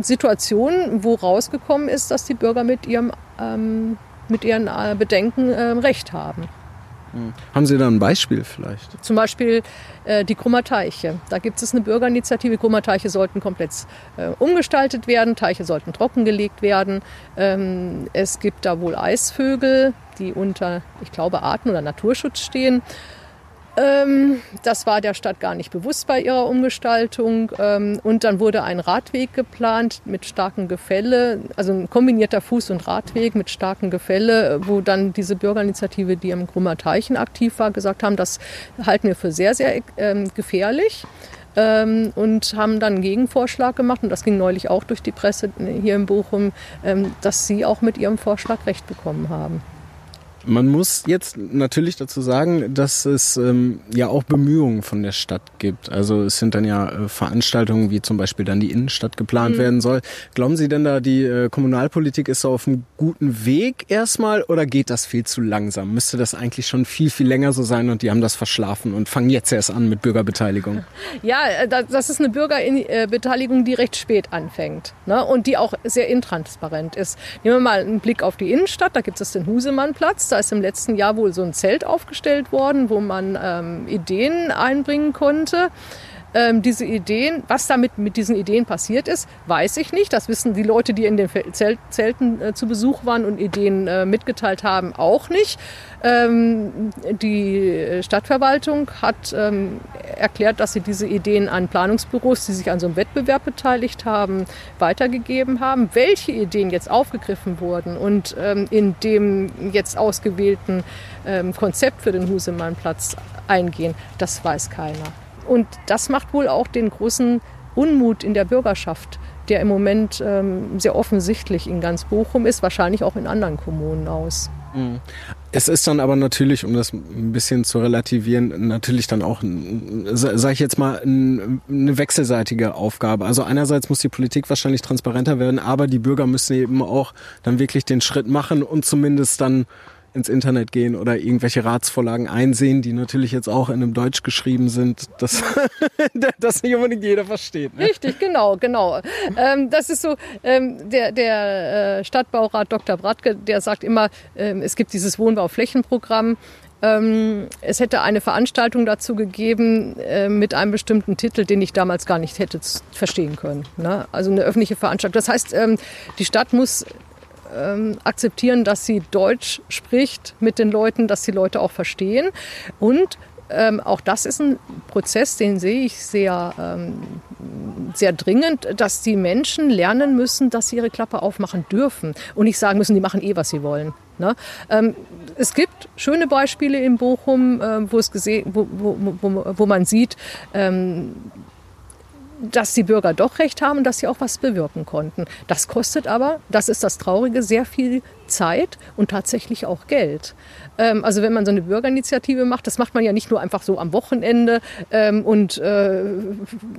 Situationen, wo rausgekommen ist, dass die Bürger mit ihrem ähm, mit ihren äh, Bedenken äh, Recht haben. Hm. Haben Sie da ein Beispiel vielleicht? Zum Beispiel äh, die Krummerteiche. Da gibt es eine Bürgerinitiative. Krummerteiche sollten komplett äh, umgestaltet werden, Teiche sollten trockengelegt werden. Ähm, es gibt da wohl Eisvögel, die unter, ich glaube, Arten- oder Naturschutz stehen. Ähm, das war der Stadt gar nicht bewusst bei ihrer Umgestaltung. Ähm, und dann wurde ein Radweg geplant mit starkem Gefälle, also ein kombinierter Fuß- und Radweg mit starkem Gefälle, wo dann diese Bürgerinitiative, die im Grummer Teichen aktiv war, gesagt haben, das halten wir für sehr, sehr ähm, gefährlich ähm, und haben dann einen Gegenvorschlag gemacht und das ging neulich auch durch die Presse hier in Bochum, ähm, dass sie auch mit ihrem Vorschlag recht bekommen haben. Man muss jetzt natürlich dazu sagen, dass es ähm, ja auch Bemühungen von der Stadt gibt. Also es sind dann ja äh, Veranstaltungen, wie zum Beispiel dann die Innenstadt geplant mhm. werden soll. Glauben Sie denn da, die äh, Kommunalpolitik ist so auf einem guten Weg erstmal oder geht das viel zu langsam? Müsste das eigentlich schon viel, viel länger so sein und die haben das verschlafen und fangen jetzt erst an mit Bürgerbeteiligung? Ja, äh, das ist eine Bürgerbeteiligung, die recht spät anfängt ne? und die auch sehr intransparent ist. Nehmen wir mal einen Blick auf die Innenstadt, da gibt es den Husemannplatz, ist im letzten Jahr wohl so ein Zelt aufgestellt worden, wo man ähm, Ideen einbringen konnte. Ähm, diese Ideen, was damit mit diesen Ideen passiert ist, weiß ich nicht. Das wissen die Leute, die in den Zelt, Zelten äh, zu Besuch waren und Ideen äh, mitgeteilt haben, auch nicht. Ähm, die Stadtverwaltung hat ähm, erklärt, dass sie diese Ideen an Planungsbüros, die sich an so einem Wettbewerb beteiligt haben, weitergegeben haben. Welche Ideen jetzt aufgegriffen wurden und ähm, in dem jetzt ausgewählten ähm, Konzept für den Husemannplatz eingehen, das weiß keiner. Und das macht wohl auch den großen Unmut in der Bürgerschaft, der im Moment ähm, sehr offensichtlich in ganz Bochum ist, wahrscheinlich auch in anderen Kommunen aus. Mhm. Es ist dann aber natürlich, um das ein bisschen zu relativieren, natürlich dann auch, sage ich jetzt mal, eine wechselseitige Aufgabe. Also einerseits muss die Politik wahrscheinlich transparenter werden, aber die Bürger müssen eben auch dann wirklich den Schritt machen und zumindest dann ins Internet gehen oder irgendwelche Ratsvorlagen einsehen, die natürlich jetzt auch in einem Deutsch geschrieben sind, dass [laughs] das nicht unbedingt jeder versteht. Ne? Richtig, genau, genau. Ähm, das ist so, ähm, der, der äh, Stadtbaurat Dr. Bratke, der sagt immer, ähm, es gibt dieses Wohnbauflächenprogramm, ähm, es hätte eine Veranstaltung dazu gegeben äh, mit einem bestimmten Titel, den ich damals gar nicht hätte verstehen können. Ne? Also eine öffentliche Veranstaltung. Das heißt, ähm, die Stadt muss ähm, akzeptieren, dass sie Deutsch spricht mit den Leuten, dass die Leute auch verstehen. Und ähm, auch das ist ein Prozess, den sehe ich sehr, ähm, sehr dringend, dass die Menschen lernen müssen, dass sie ihre Klappe aufmachen dürfen und nicht sagen müssen, die machen eh, was sie wollen. Ne? Ähm, es gibt schöne Beispiele in Bochum, äh, wo, es wo, wo, wo man sieht, ähm, dass die Bürger doch recht haben dass sie auch was bewirken konnten. Das kostet aber, das ist das Traurige, sehr viel Zeit und tatsächlich auch Geld. Ähm, also wenn man so eine Bürgerinitiative macht, das macht man ja nicht nur einfach so am Wochenende ähm, und äh,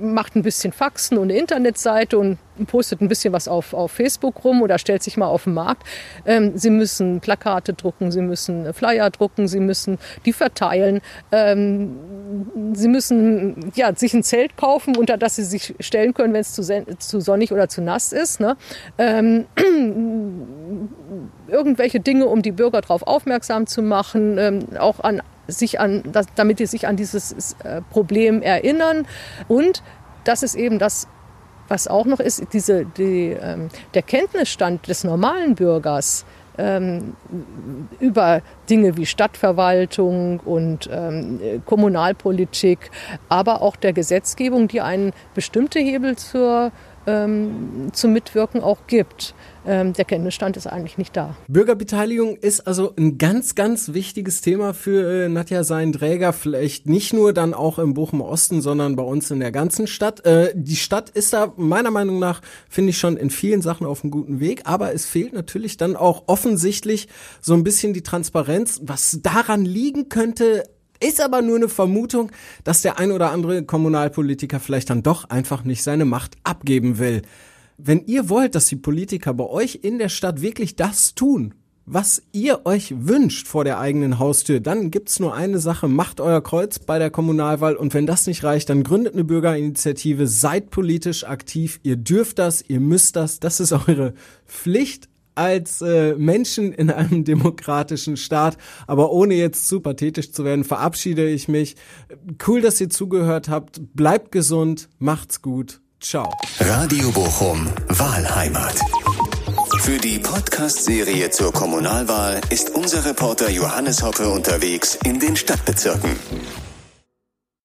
macht ein bisschen Faxen und eine Internetseite und postet ein bisschen was auf, auf Facebook rum oder stellt sich mal auf den Markt. Ähm, sie müssen Plakate drucken, sie müssen Flyer drucken, sie müssen die verteilen, ähm, sie müssen ja, sich ein Zelt kaufen, unter das sie sich stellen können, wenn es zu, zu sonnig oder zu nass ist. Ne? Irgendwelche Dinge, um die Bürger darauf aufmerksam zu machen, ähm, auch an sich an, das, damit sie sich an dieses äh, Problem erinnern. Und das ist eben das, was auch noch ist, diese, die, ähm, der Kenntnisstand des normalen Bürgers ähm, über Dinge wie Stadtverwaltung und ähm, Kommunalpolitik, aber auch der Gesetzgebung, die einen bestimmte Hebel zur, ähm, zum Mitwirken auch gibt ähm, der Kenntnisstand ist eigentlich nicht da. Bürgerbeteiligung ist also ein ganz, ganz wichtiges Thema für äh, Nadja Seien-Träger, vielleicht nicht nur dann auch im Bochum Osten, sondern bei uns in der ganzen Stadt. Äh, die Stadt ist da meiner Meinung nach, finde ich schon in vielen Sachen auf einem guten Weg, aber es fehlt natürlich dann auch offensichtlich so ein bisschen die Transparenz, was daran liegen könnte, ist aber nur eine Vermutung, dass der ein oder andere Kommunalpolitiker vielleicht dann doch einfach nicht seine Macht abgeben will. Wenn ihr wollt, dass die Politiker bei euch in der Stadt wirklich das tun, was ihr euch wünscht vor der eigenen Haustür, dann gibt's nur eine Sache, macht euer Kreuz bei der Kommunalwahl und wenn das nicht reicht, dann gründet eine Bürgerinitiative, seid politisch aktiv, ihr dürft das, ihr müsst das, das ist eure Pflicht als äh, Menschen in einem [laughs] demokratischen Staat. Aber ohne jetzt zu pathetisch zu werden, verabschiede ich mich. Cool, dass ihr zugehört habt. Bleibt gesund, macht's gut. Ciao. Radio Bochum Wahlheimat. Für die Podcast-Serie zur Kommunalwahl ist unser Reporter Johannes Hoppe unterwegs in den Stadtbezirken.